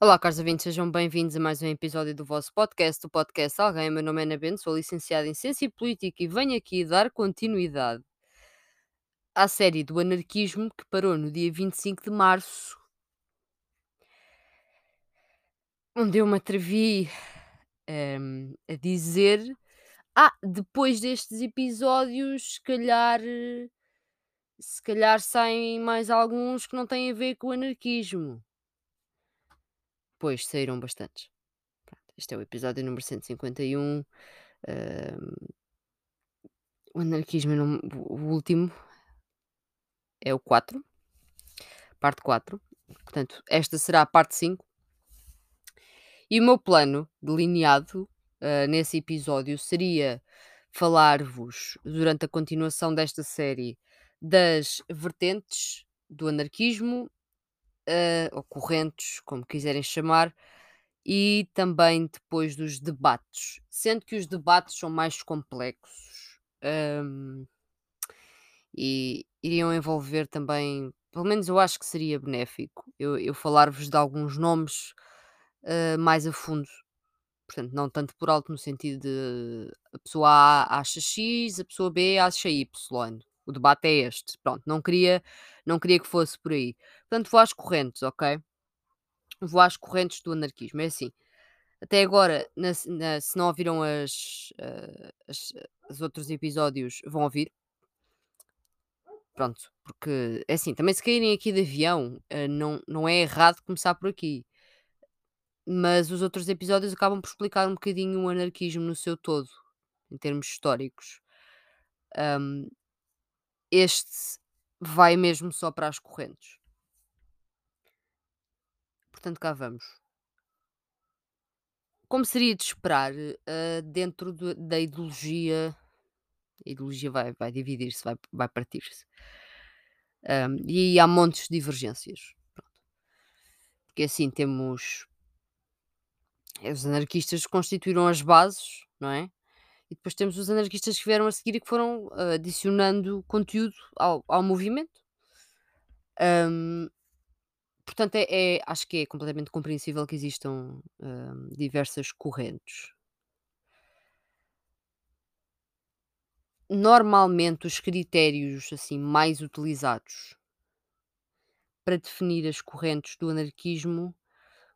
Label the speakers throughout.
Speaker 1: Olá, caros ouvintes, sejam bem-vindos a mais um episódio do vosso podcast, o podcast Alguém. Meu nome é Ana Bento, sou licenciada em Ciência e Política e venho aqui dar continuidade à série do anarquismo que parou no dia 25 de março, onde eu me atrevi ehm, a dizer: Ah, depois destes episódios, se calhar, eh, se calhar saem mais alguns que não têm a ver com o anarquismo. Pois saíram bastantes. Pronto, este é o episódio número 151. ehm, o anarquismo, não- o último é o 4, parte 4. Portanto, esta será a parte 5. E o meu plano delineado ah, nesse episódio seria falar-vos, durante a continuação desta série, das vertentes do anarquismo, ah, ou correntes, como quiserem chamar, e também depois dos debates, sendo que os debates são mais complexos. Ahm, e iriam envolver também, pelo menos eu acho que seria benéfico, eu, eu falar-vos de alguns nomes ah, mais a fundo. Portanto, não tanto por alto no sentido de a pessoa A acha X, a pessoa B acha Y. O debate é este. Pronto, não queria, não queria que fosse por aí. Portanto, vou às correntes, ok? Vou às correntes do anarquismo. É assim, até agora, na- na- se não ouviram as, ah, as- os outros episódios, vão ouvir. Pronto, porque é assim, também se caírem aqui de avião, ah, não, não é errado começar por aqui. Mas os outros episódios acabam por explicar um bocadinho o anarquismo no seu todo, em termos históricos. Ahm, este vai mesmo só para as correntes. Portanto, cá vamos. Como seria de esperar, ah, dentro do- da ideologia, a ideologia vai, vai dividir-se, vai, vai partir-se. Ahm, e há montes de divergências. Pronto. Porque assim temos. Os anarquistas constituíram as bases, não é? E depois temos os anarquistas que vieram a seguir e que foram ah, adicionando conteúdo ao, ao movimento. Ahm, portanto, é, é- acho que é completamente compreensível que existam diversas correntes. Normalmente, os critérios assim mais utilizados para definir as correntes do anarquismo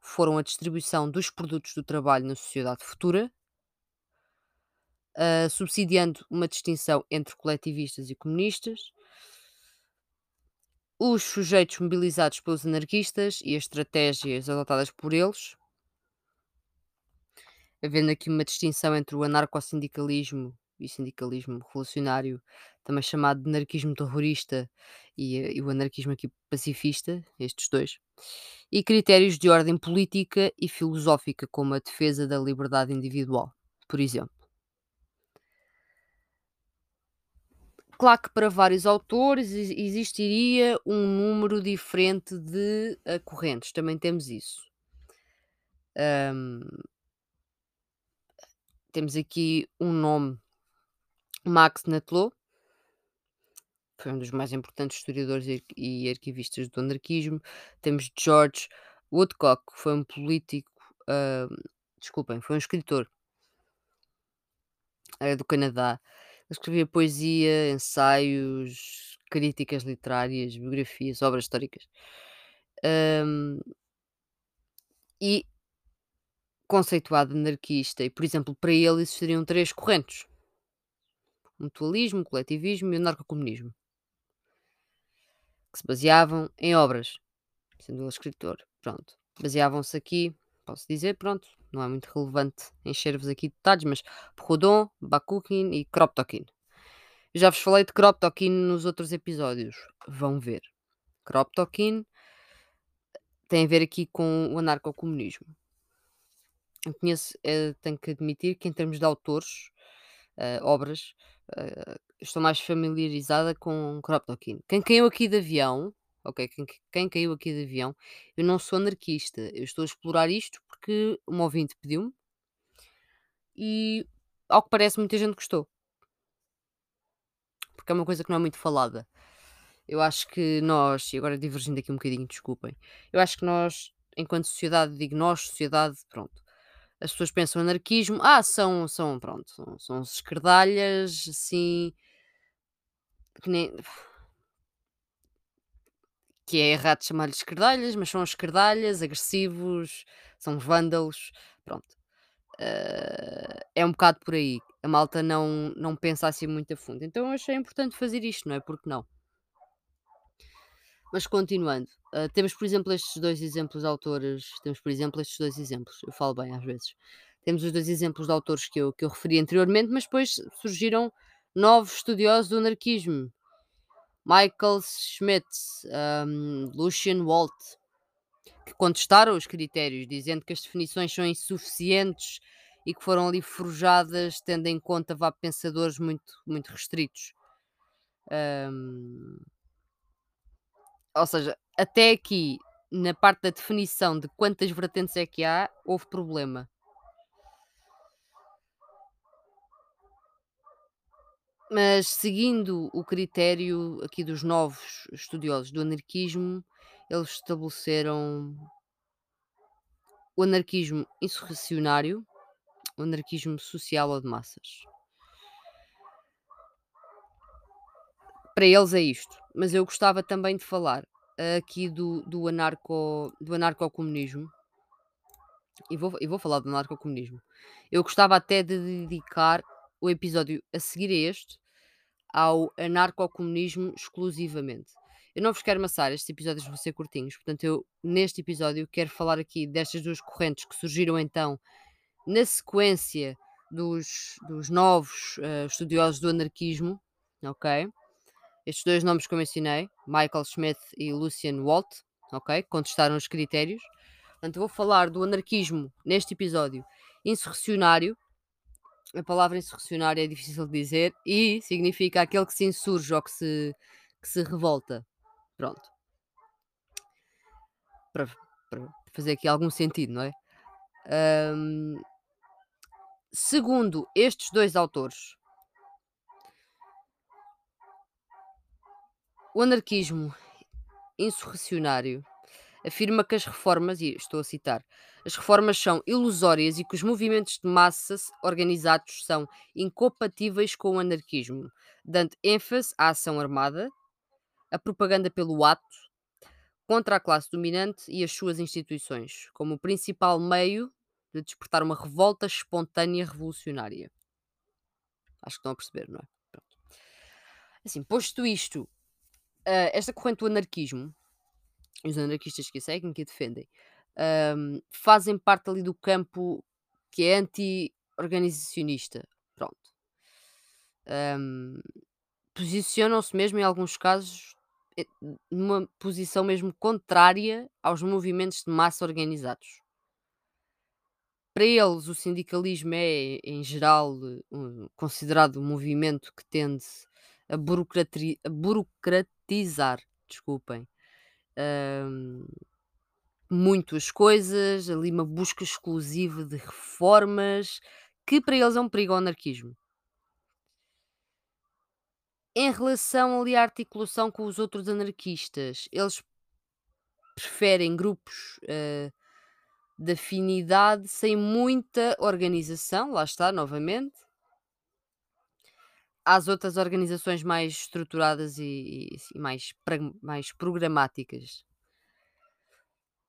Speaker 1: foram a distribuição dos produtos do trabalho na sociedade futura, ah, subsidiando uma distinção entre coletivistas e comunistas, os sujeitos mobilizados pelos anarquistas e as estratégias adotadas por eles, havendo aqui uma distinção entre o anarcossindicalismo e sindicalismo revolucionário, também chamado de anarquismo terrorista, e, eh, e o anarquismo aqui pacifista, estes dois, e critérios de ordem política e filosófica, como a defesa da liberdade individual, por exemplo. Claro que para vários autores ex- existiria um número diferente de eh, correntes, também temos isso. Ahm, temos aqui um nome, Max Netlot, foi um dos mais importantes historiadores e arqui- arquivistas do anarquismo. Temos George Woodcock, que foi um político, ahm, desculpem, foi um escritor eh, do Canadá. Escrevia poesia, ensaios, críticas literárias, biografias, obras históricas. E conceituado anarquista, e por exemplo, para ele existiriam três correntes: mutualismo, coletivismo e o anarcocomunismo, que se baseavam em obras, sendo ele escritor. Pronto, baseavam-se aqui, posso dizer, pronto, não é muito relevante encher-vos aqui detalhes, mas Proudhon, Bakunin e Kropotkin. Eu já vos falei de Kropotkin nos outros episódios, vão ver. Kropotkin tem a ver aqui com o anarcocomunismo. Eu conheço, eh, tenho que admitir que em termos de autores, eh, obras, eh, estou mais familiarizada com Kropotkin. Quem caiu aqui de avião, ok, quem, quem caiu aqui de avião, eu não sou anarquista, eu estou a explorar isto porque um ouvinte pediu-me e, ao que parece, muita gente gostou, porque é uma coisa que não é muito falada. Eu acho que nós, e agora divergindo aqui um bocadinho, desculpem, eu acho que nós enquanto sociedade, digo nós, sociedade, pronto. As pessoas pensam anarquismo, ah, são, são, pronto, são, são esquerdalhas, assim, que nem, que é errado chamar-lhes esquerdalhas, mas são esquerdalhas, agressivos, são vândalos, pronto. Eh, é um bocado por aí. A malta não, não pensa assim muito a fundo. Então eu achei importante fazer isto, não é? Porque não? Mas continuando, eh, temos por exemplo estes dois exemplos de autores, temos por exemplo estes dois exemplos, eu falo bem às vezes. Temos os dois exemplos de autores que eu, que eu referi anteriormente, mas depois surgiram novos estudiosos do anarquismo. Michael Schmidt, um, Lucian Walt, que contestaram os critérios, dizendo que as definições são insuficientes e que foram ali forjadas tendo em conta vá, pensadores muito, muito restritos. Um, ou seja, até aqui, na parte da definição de quantas vertentes é que há, houve problema. Mas seguindo o critério aqui dos novos estudiosos do anarquismo, eles estabeleceram o anarquismo insurrecionário, o anarquismo social ou de massas. Para eles é isto, mas eu gostava também de falar aqui do, do, anarco, do anarcocomunismo. E vou, e vou falar do anarcocomunismo. Eu gostava até de dedicar o episódio a seguir a este ao anarcocomunismo exclusivamente. Eu não vos quero amassar, estes episódios vão ser curtinhos, portanto, eu neste episódio quero falar aqui destas duas correntes que surgiram então na sequência dos, dos novos uh, estudiosos do anarquismo, ok? Estes dois nomes que eu mencionei, Michael Smith e Lucian Walt, ok? Contestaram os critérios. Portanto, vou falar do anarquismo neste episódio insurrecionário, a palavra insurrecionário é difícil de dizer e significa aquele que se insurge ou que se, que se revolta. Pronto. Para, para fazer aqui algum sentido, não é? Um, segundo estes dois autores, o anarquismo insurrecionário afirma que as reformas, e estou a citar, as reformas são ilusórias e que os movimentos de massa organizados são incompatíveis com o anarquismo, dando ênfase à ação armada, a propaganda pelo ato, contra a classe dominante e as suas instituições, como o principal meio de despertar uma revolta espontânea revolucionária. Acho que estão a perceber, não é? Pronto. Assim, posto isto, uh, esta corrente do anarquismo os anarquistas que a seguem, que a defendem, um, fazem parte ali do campo que é anti-organizacionista. Pronto. Um, Posicionam-se mesmo, em alguns casos, eh, numa posição mesmo contrária aos movimentos de massa organizados. Para eles, o sindicalismo é, em geral, considerado um movimento que tende a, burocratizar, desculpem, muito as coisas, ali uma busca exclusiva de reformas, que para eles é um perigo ao anarquismo. Em relação ali à articulação com os outros anarquistas, eles preferem grupos uh, de afinidade sem muita organização, lá está, novamente, às outras organizações mais estruturadas e, e, e mais, mais programáticas.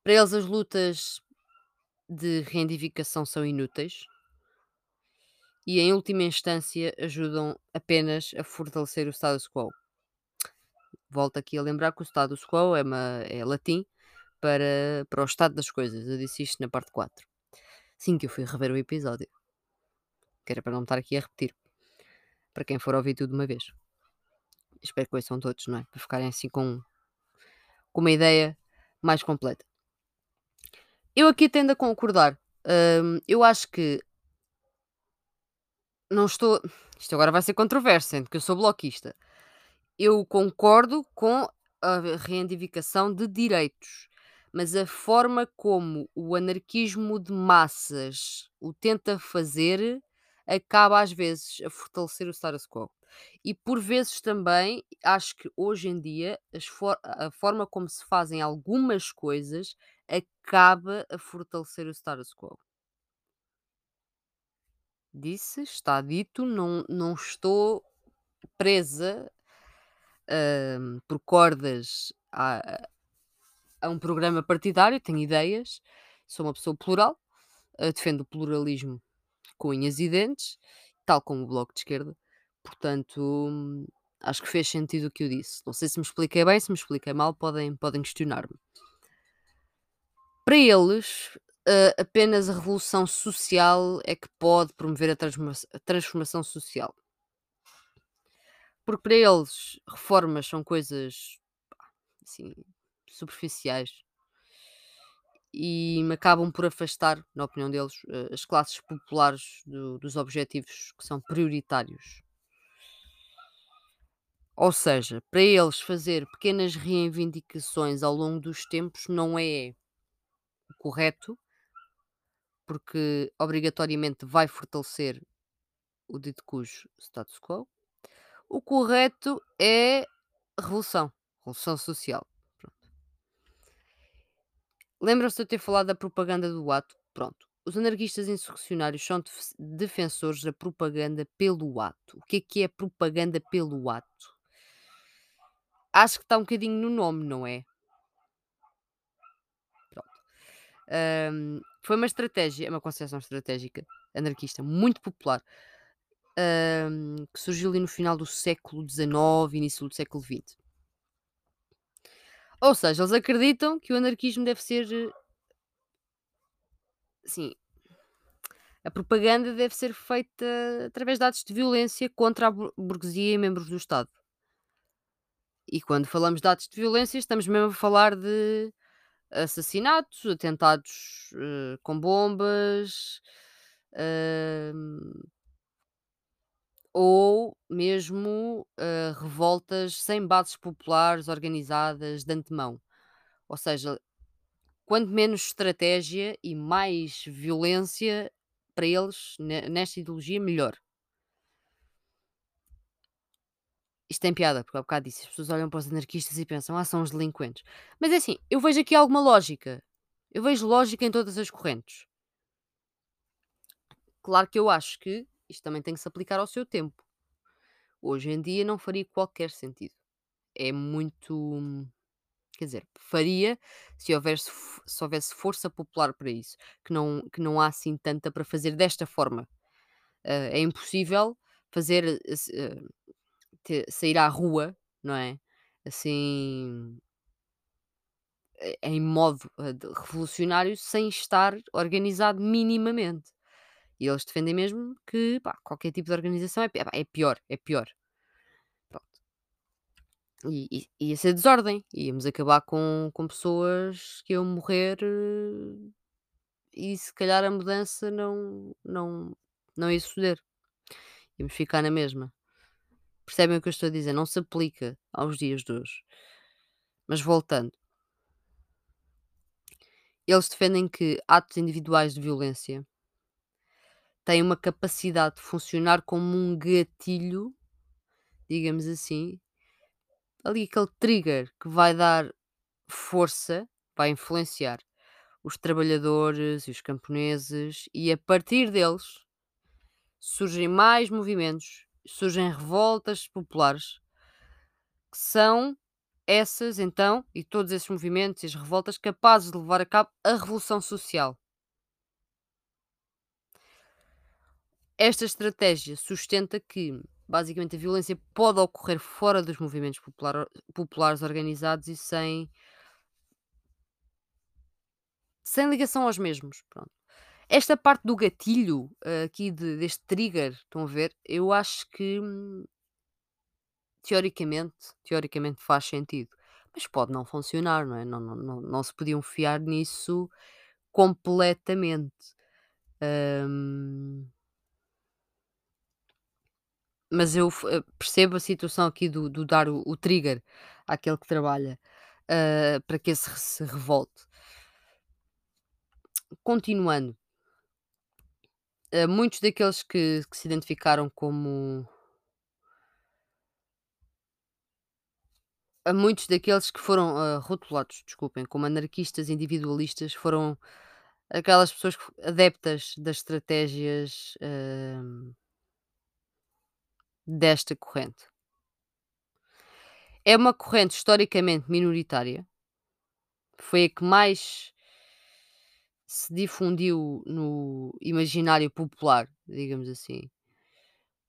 Speaker 1: Para eles, as lutas de reivindicação são inúteis e, em última instância, ajudam apenas a fortalecer o status quo. Volto aqui a lembrar que o status quo é, uma, é latim para, para o estado das coisas. Eu disse isto na parte 4. Sim, que eu fui rever o episódio. Que era para não estar aqui a repetir para quem for ouvir tudo de uma vez. Espero que ouçam todos, não é? Para ficarem assim com, com uma ideia mais completa. Eu aqui tendo a concordar. Hum, eu acho que não estou. Isto agora vai ser controverso, sendo que eu sou bloquista. Eu concordo com a reivindicação de direitos, mas a forma como o anarquismo de massas o tenta fazer acaba às vezes a fortalecer o status quo. E por vezes também acho que hoje em dia for a forma como se fazem algumas coisas acaba a fortalecer o status quo. Disse, está dito, não não estou presa, hã, por cordas a a um programa partidário, tenho ideias, sou uma pessoa plural, hã, defendo o pluralismo com unhas e dentes, tal como o Bloco de Esquerda, portanto, hum, acho que fez sentido o que eu disse. Não sei se me expliquei bem, se me expliquei mal, podem podem questionar-me. Para eles, hã, apenas a revolução social é que pode promover a a transformação social. Porque para eles reformas são coisas, assim, superficiais e acabam por afastar, na opinião deles, eh, as classes populares do dos objetivos que são prioritários. Ou seja, para eles fazer pequenas reivindicações ao longo dos tempos não é correto, porque obrigatoriamente vai fortalecer o dito cujo status quo. O correto é revolução, revolução social. Lembram-se de eu ter falado da propaganda do ato? Pronto. Os anarquistas insurrecionários são def- defensores da propaganda pelo ato. O que é que é propaganda pelo ato? Acho que está um bocadinho no nome, não é? Pronto. Ahm, foi uma estratégia, uma concepção estratégica anarquista muito popular, ahm, que surgiu ali no final do século XIX, início do século XX. Ou seja, eles acreditam que o anarquismo deve ser, eh, assim, a propaganda deve ser feita através de atos de violência contra a bur- burguesia e membros do Estado. E quando falamos de atos de violência, estamos mesmo a falar de assassinatos, atentados eh, com bombas, ahm, ou mesmo eh, revoltas sem bases populares organizadas de antemão. Ou seja, quanto menos estratégia e mais violência para eles ne- nesta ideologia, melhor. Isto tem piada, porque há bocado disse, as pessoas olham para os anarquistas e pensam, ah, são os delinquentes. Mas é assim, eu vejo aqui alguma lógica. Eu vejo lógica em todas as correntes. Claro que eu acho que isto também tem que se aplicar ao seu tempo. Hoje em dia não faria qualquer sentido. É muito. Quer dizer, faria se houvesse, se houvesse força popular para isso, que não, que não há assim tanta para fazer desta forma. Ah, é impossível fazer eh, sair à rua, não é? Assim, eh, em modo eh, revolucionário, sem estar organizado minimamente. E eles defendem mesmo que pá, qualquer tipo de organização é, pi- é pior, é pior. Pronto. E, e, ia ser desordem, íamos acabar com, com pessoas que iam morrer eh, e se calhar a mudança não, não, não ia suceder. Íamos ficar na mesma. Percebem o que eu estou a dizer? Não se aplica aos dias de hoje. Mas voltando, eles defendem que atos individuais de violência têm uma capacidade de funcionar como um gatilho, digamos assim, ali aquele trigger que vai dar força, vai influenciar os trabalhadores e os camponeses, e a partir deles surgem mais movimentos, surgem revoltas populares, que são essas então, e todos esses movimentos e as revoltas capazes de levar a cabo a revolução social. Esta estratégia sustenta que, basicamente, a violência pode ocorrer fora dos movimentos popular- populares organizados e sem, sem ligação aos mesmos. Pronto. Esta parte do gatilho, eh, aqui de- deste trigger, estão a ver? Eu acho que hum, teoricamente, teoricamente faz sentido. Mas pode não funcionar, não é? Não, não, não, não se podiam fiar nisso completamente. Hum, Mas eu eh, percebo a situação aqui do do dar o o trigger àquele que trabalha, hã, para que esse se revolte. Continuando, hã, muitos daqueles que que se identificaram como a muitos daqueles que foram, hã, rotulados, desculpem, como anarquistas individualistas, foram aquelas pessoas adeptas das estratégias, hã, desta corrente. É uma corrente historicamente minoritária, foi a que mais se difundiu no imaginário popular, digamos assim.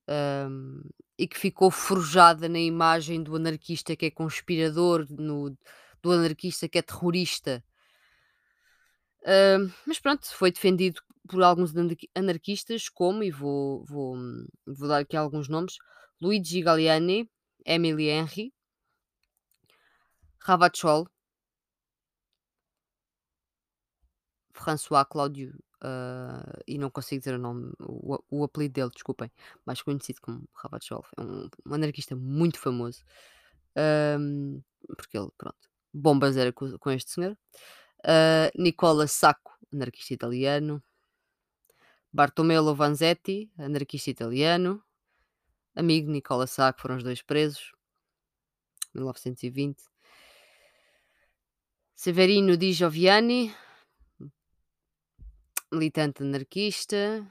Speaker 1: hum, e que ficou forjada na imagem do anarquista que é conspirador, no, do anarquista que é terrorista. Hum, mas pronto, foi defendido por alguns anarqui- anarquistas, como, e vou, vou, vou dar aqui alguns nomes: Luigi Galliani, Emily Henry, Ravachol, François Cláudio, ah, e não consigo dizer o nome, o, o apelido dele, desculpem, mais conhecido como Ravachol, é um, um anarquista muito famoso, Ahm, porque ele, pronto, bombas era com, com este senhor. Ah, Nicola Sacco, anarquista italiano. Bartolomeo Vanzetti, anarquista italiano. Amigo Nicola Sacco, foram os dois presos, 1920. Severino Di Gioviani, militante anarquista,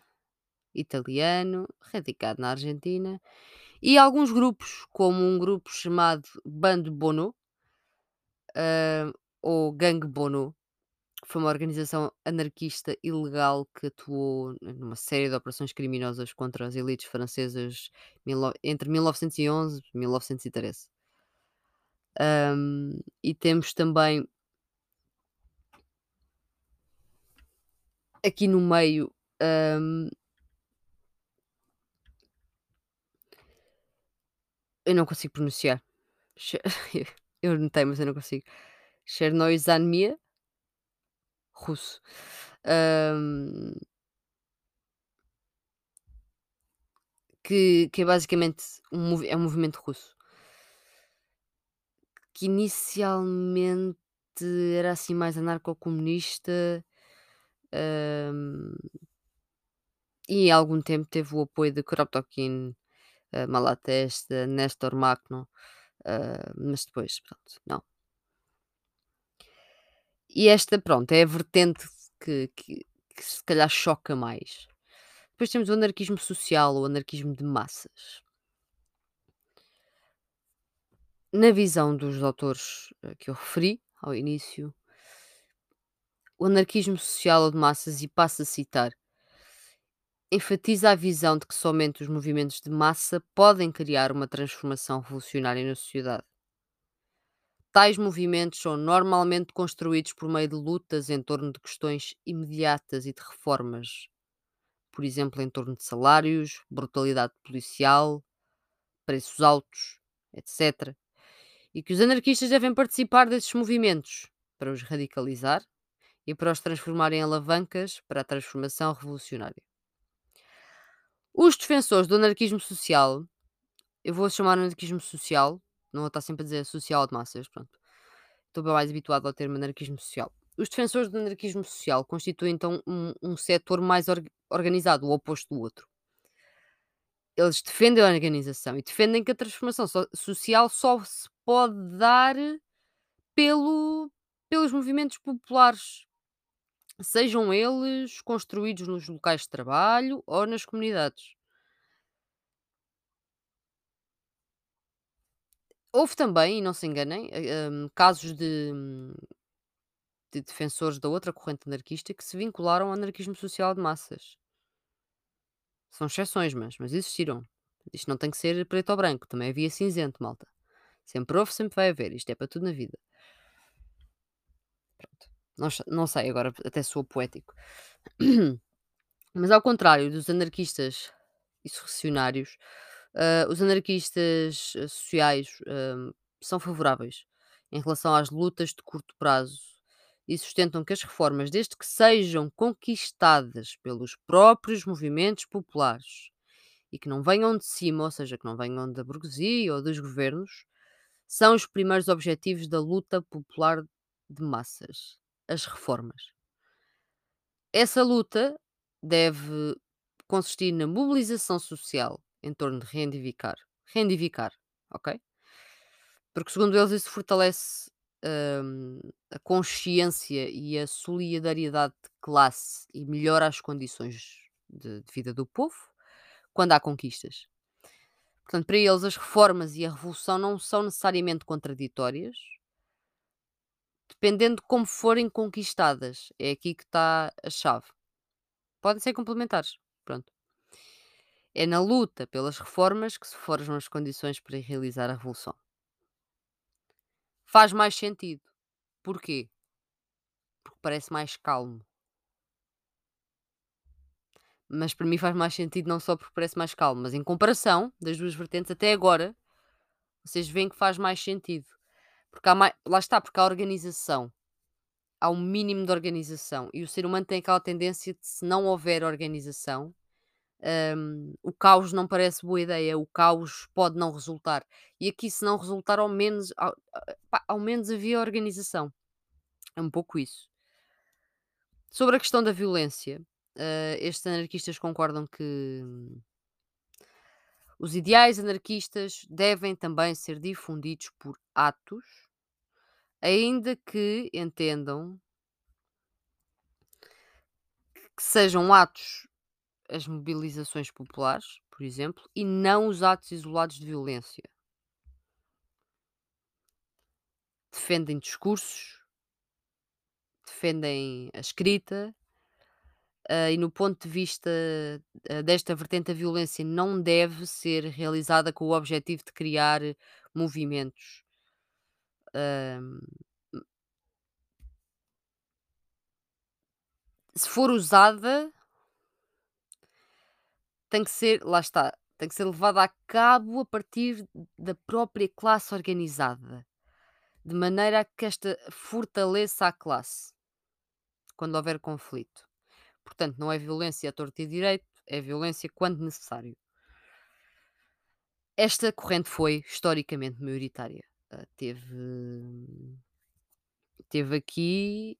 Speaker 1: italiano, radicado na Argentina, e alguns grupos, como um grupo chamado Bando Bono, ah, ou Gangue Bono, foi uma organização anarquista ilegal que atuou numa série de operações criminosas contra as elites francesas entre 1911 e 1913. Ahm, e temos também aqui no meio ahm, eu não consigo pronunciar. Che- Eu notei, mas eu não consigo. Chernoizanmia, russo. Ahm, que, que é basicamente um, é um movimento russo. Que inicialmente era assim mais anarcocomunista. E há algum tempo teve o apoio de Kropotkin, eh, Malatesta, Néstor Magno, ah, mas depois, pronto, não. E esta, pronto, é a vertente que, que, que se calhar choca mais. Depois temos o anarquismo social, o anarquismo de massas. Na visão dos autores eh, que eu referi ao início, o anarquismo social ou de massas, e passo a citar, enfatiza a visão de que somente os movimentos de massa podem criar uma transformação revolucionária na sociedade. Tais movimentos são normalmente construídos por meio de lutas em torno de questões imediatas e de reformas, por exemplo, em torno de salários, brutalidade policial, preços altos, etc. E que os anarquistas devem participar desses movimentos para os radicalizar e para os transformar em alavancas para a transformação revolucionária. Os defensores do anarquismo social, eu vou chamar anarquismo social, não estar sempre a dizer social de massas, pronto. Estou bem mais habituado ao termo anarquismo social. Os defensores do anarquismo social constituem então um, um setor mais org- organizado, o oposto do outro. Eles defendem a organização e defendem que a transformação so- social só se pode dar pelo, pelos movimentos populares, sejam eles construídos nos locais de trabalho ou nas comunidades. Houve também, e não se enganem, eh, hum, casos de, hum, de defensores da outra corrente anarquista que se vincularam ao anarquismo social de massas. São exceções, mas, mas existiram. Isto não tem que ser preto ou branco, também havia cinzento, malta. Sempre houve, sempre vai haver. Isto é para tudo na vida. Não, não sei, agora até sou poético. Mas ao contrário dos anarquistas insurrecionários, ah, os anarquistas ah, sociais ah, são favoráveis em relação às lutas de curto prazo e sustentam que as reformas, desde que sejam conquistadas pelos próprios movimentos populares e que não venham de cima, ou seja, que não venham da burguesia ou dos governos, são os primeiros objetivos da luta popular de massas, as reformas. Essa luta deve consistir na mobilização social em torno de reivindicar, reivindicar, ok? Porque segundo eles isso fortalece, hum, a consciência e a solidariedade de classe e melhora as condições de de vida do povo, quando há conquistas. Portanto, para eles as reformas e a revolução não são necessariamente contraditórias dependendo de como forem conquistadas. É aqui que está a chave. Podem ser complementares, pronto. É na luta pelas reformas que se forjam as condições para realizar a revolução. Faz mais sentido. Porquê? Porque parece mais calmo. Mas para mim faz mais sentido não só porque parece mais calmo, mas em comparação das duas vertentes até agora, vocês veem que faz mais sentido. Porque há mai lá está, porque há organização. Há um mínimo de organização e o ser humano tem aquela tendência de se não houver organização, hum, o caos não parece boa ideia, o caos pode não resultar. E aqui se não resultar ao menos ao ao menos havia organização. É um pouco isso. Sobre a questão da violência, hã, estes anarquistas concordam que hum, os ideais anarquistas devem também ser difundidos por atos, ainda que entendam que sejam atos as mobilizações populares, por exemplo, e não os atos isolados de violência. Defendem discursos, defendem a escrita, hã, e no ponto de vista, hã, desta vertente, a violência não deve ser realizada com o objetivo de criar movimentos. Se for usada tem que ser lá está, tem que ser levada a cabo a partir da própria classe organizada, de maneira a que esta fortaleça a classe, quando houver conflito. Portanto, não é violência à torto e direito, é violência quando necessário. Esta corrente foi historicamente maioritária. Hã, teve teve aqui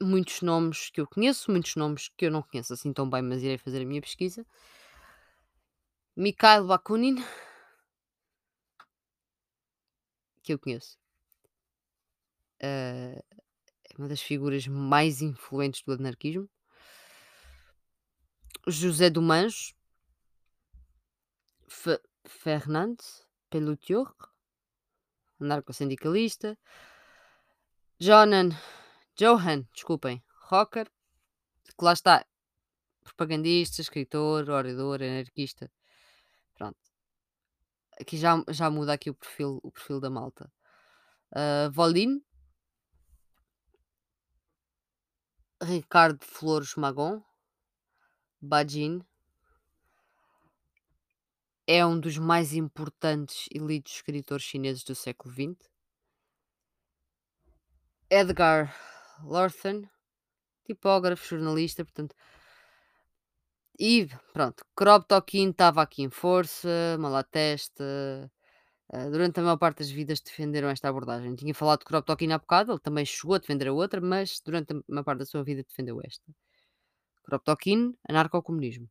Speaker 1: muitos nomes que eu conheço, muitos nomes que eu não conheço assim tão bem, mas irei fazer a minha pesquisa. Mikhail Bakunin que eu conheço. Hã, é uma das figuras mais influentes do anarquismo. José Dumange. Fe Fernand Pelutior, anarcossindicalista. Jonan Johann, desculpem, Rocker, que lá está, propagandista, escritor, orador, anarquista. Pronto. Aqui já já muda aqui o perfil o perfil da malta. Hã, Volin. Ricardo Flores Magón. Bajin. É um dos mais importantes e lidos escritores chineses do século XX. Edgar Lawson, tipógrafo, jornalista, portanto e pronto, Kropotkin estava aqui em força, Malatesta, hã, durante a maior parte das vidas defenderam esta abordagem. Tinha falado de Kropotkin há bocado, ele também chegou a defender a outra, mas durante a maior parte da sua vida defendeu esta. Kropotkin, anarcocomunismo.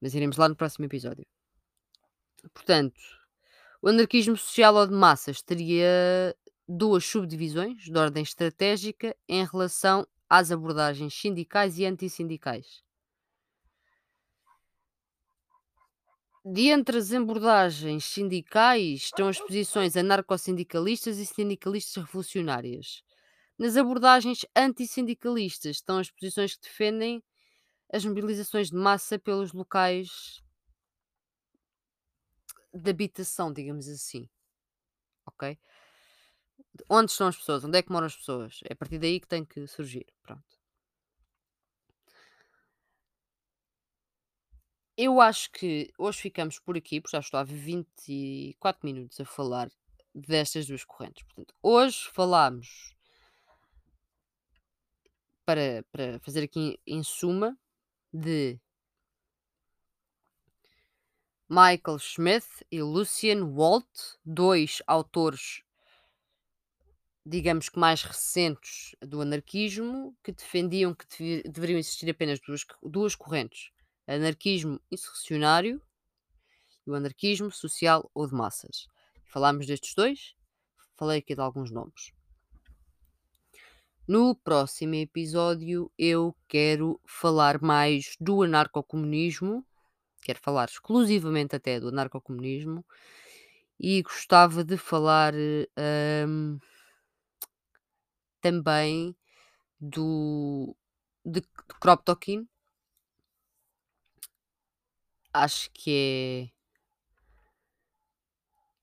Speaker 1: Mas iremos lá no próximo episódio. Portanto, o anarquismo social ou de massas teria 2 subdivisões de ordem estratégica em relação às abordagens sindicais e antissindicais. De entre as abordagens sindicais estão as posições anarcossindicalistas e sindicalistas revolucionárias. Nas abordagens antissindicalistas estão as posições que defendem as mobilizações de massa pelos locais de habitação, digamos assim, ok? Onde estão as pessoas? Onde é que moram as pessoas? É a partir daí que tem que surgir, pronto. Eu acho que hoje ficamos por aqui, porque já estou há 24 minutos a falar destas 2 correntes. Portanto, hoje falámos para para fazer aqui em suma, de Michael Smith e Lucian Walt, 2 autores digamos que mais recentes do anarquismo, que defendiam que devi deveriam existir apenas 2 2 correntes: anarquismo insurrecionário e o anarquismo social ou de massas. Falámos destes 2, falei aqui de alguns nomes. No próximo episódio eu quero falar mais do anarcocomunismo, quero falar exclusivamente até do anarcocomunismo e gostava de falar, hum, também do de de Kropotkin. Acho que é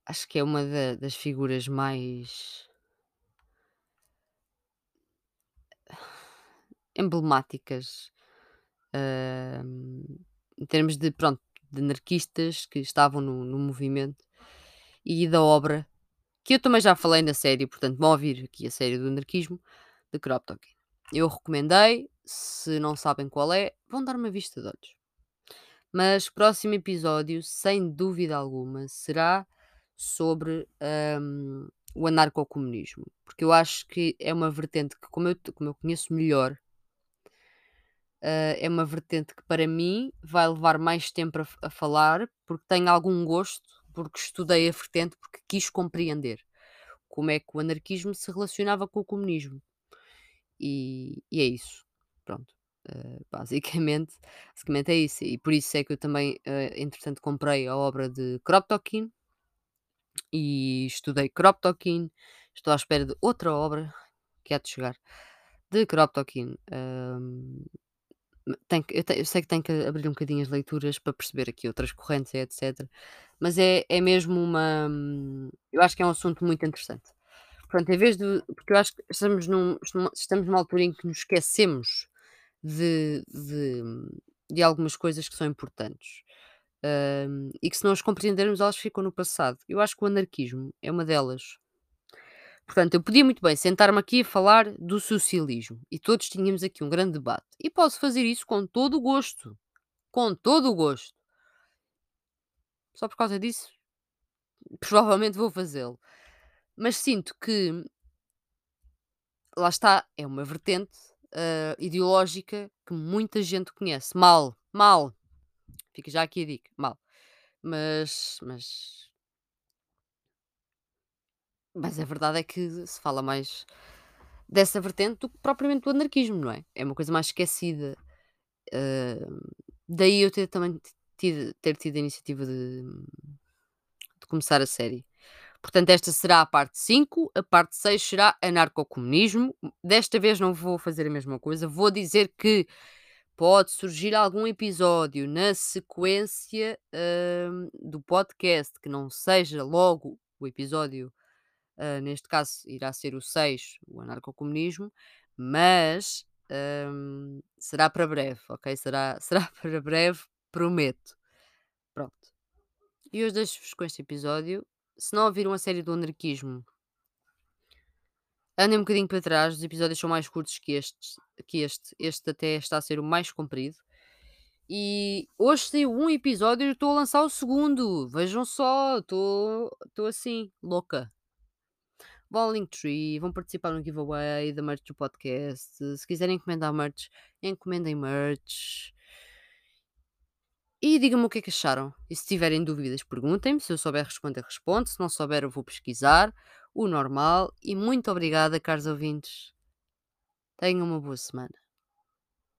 Speaker 1: acho que é uma da das figuras mais emblemáticas, hum, em termos de, pronto, de anarquistas que estavam no no movimento e da obra, que eu também já falei na série, portanto vão ouvir aqui a série do anarquismo, de Kropotkin. Eu recomendei, se não sabem qual é, vão dar uma vista de olhos. Mas próximo episódio, sem dúvida alguma, será sobre, hum, o anarcocomunismo, porque eu acho que é uma vertente que, como eu como eu conheço melhor ah, é uma vertente que para mim vai levar mais tempo a a falar, porque tenho algum gosto, porque estudei a vertente, porque quis compreender como é que o anarquismo se relacionava com o comunismo. E e é isso, pronto. Ah, basicamente basicamente é isso, e por isso é que eu também, ah, entretanto comprei a obra de Kropotkin e estudei Kropotkin, estou à espera de outra obra que há de chegar de Kropotkin, tem que eu te eu sei que tenho que abrir um bocadinho as leituras para perceber aqui outras correntes e etcétera, mas é é mesmo uma hum, eu acho que é um assunto muito interessante. Pronto, em vez de porque eu acho que estamos num estamos numa altura em que nos esquecemos de de de algumas coisas que são importantes, hum, e que se não as compreendermos elas ficam no passado. Eu acho que o anarquismo é uma delas. Portanto, eu podia muito bem sentar-me aqui a falar do socialismo e todos tínhamos aqui um grande debate. E posso fazer isso com todo o gosto. Com todo o gosto. Só por causa disso, provavelmente vou fazê-lo. Mas sinto que, lá está, é uma vertente ah, ideológica que muita gente conhece. Mal, mal. Fica já aqui a dica, mal. Mas, mas Mas a verdade é que se fala mais dessa vertente do que propriamente do anarquismo, não é? É uma coisa mais esquecida. Hã, daí eu ter também tido ter tido a iniciativa de de começar a série. Portanto, esta será a parte 5, a parte 6 será anarcocomunismo. Desta vez não vou fazer a mesma coisa, vou dizer que pode surgir algum episódio na sequência, hã, do podcast que não seja logo o episódio Uh, neste caso irá ser o 6, o anarcocomunismo, mas hum, será para breve, ok? Será, será para breve, prometo. Pronto. E hoje deixo-vos com este episódio. Se não ouviram a série do anarquismo, andem um bocadinho para trás, os episódios são mais curtos que este, que este. Este até está a ser o mais comprido. E hoje saiu um episódio e estou a lançar o segundo. Vejam só, estou assim, louca. Vão ao Linktree, vão participar no giveaway da merch do podcast. Se quiserem encomendar merch, encomendem merch. E digam-me o que é que acharam. E se tiverem dúvidas, perguntem-me. Se eu souber responder, respondo. Se não souber, eu vou pesquisar. O normal. E muito obrigada, caros ouvintes. Tenham uma boa semana.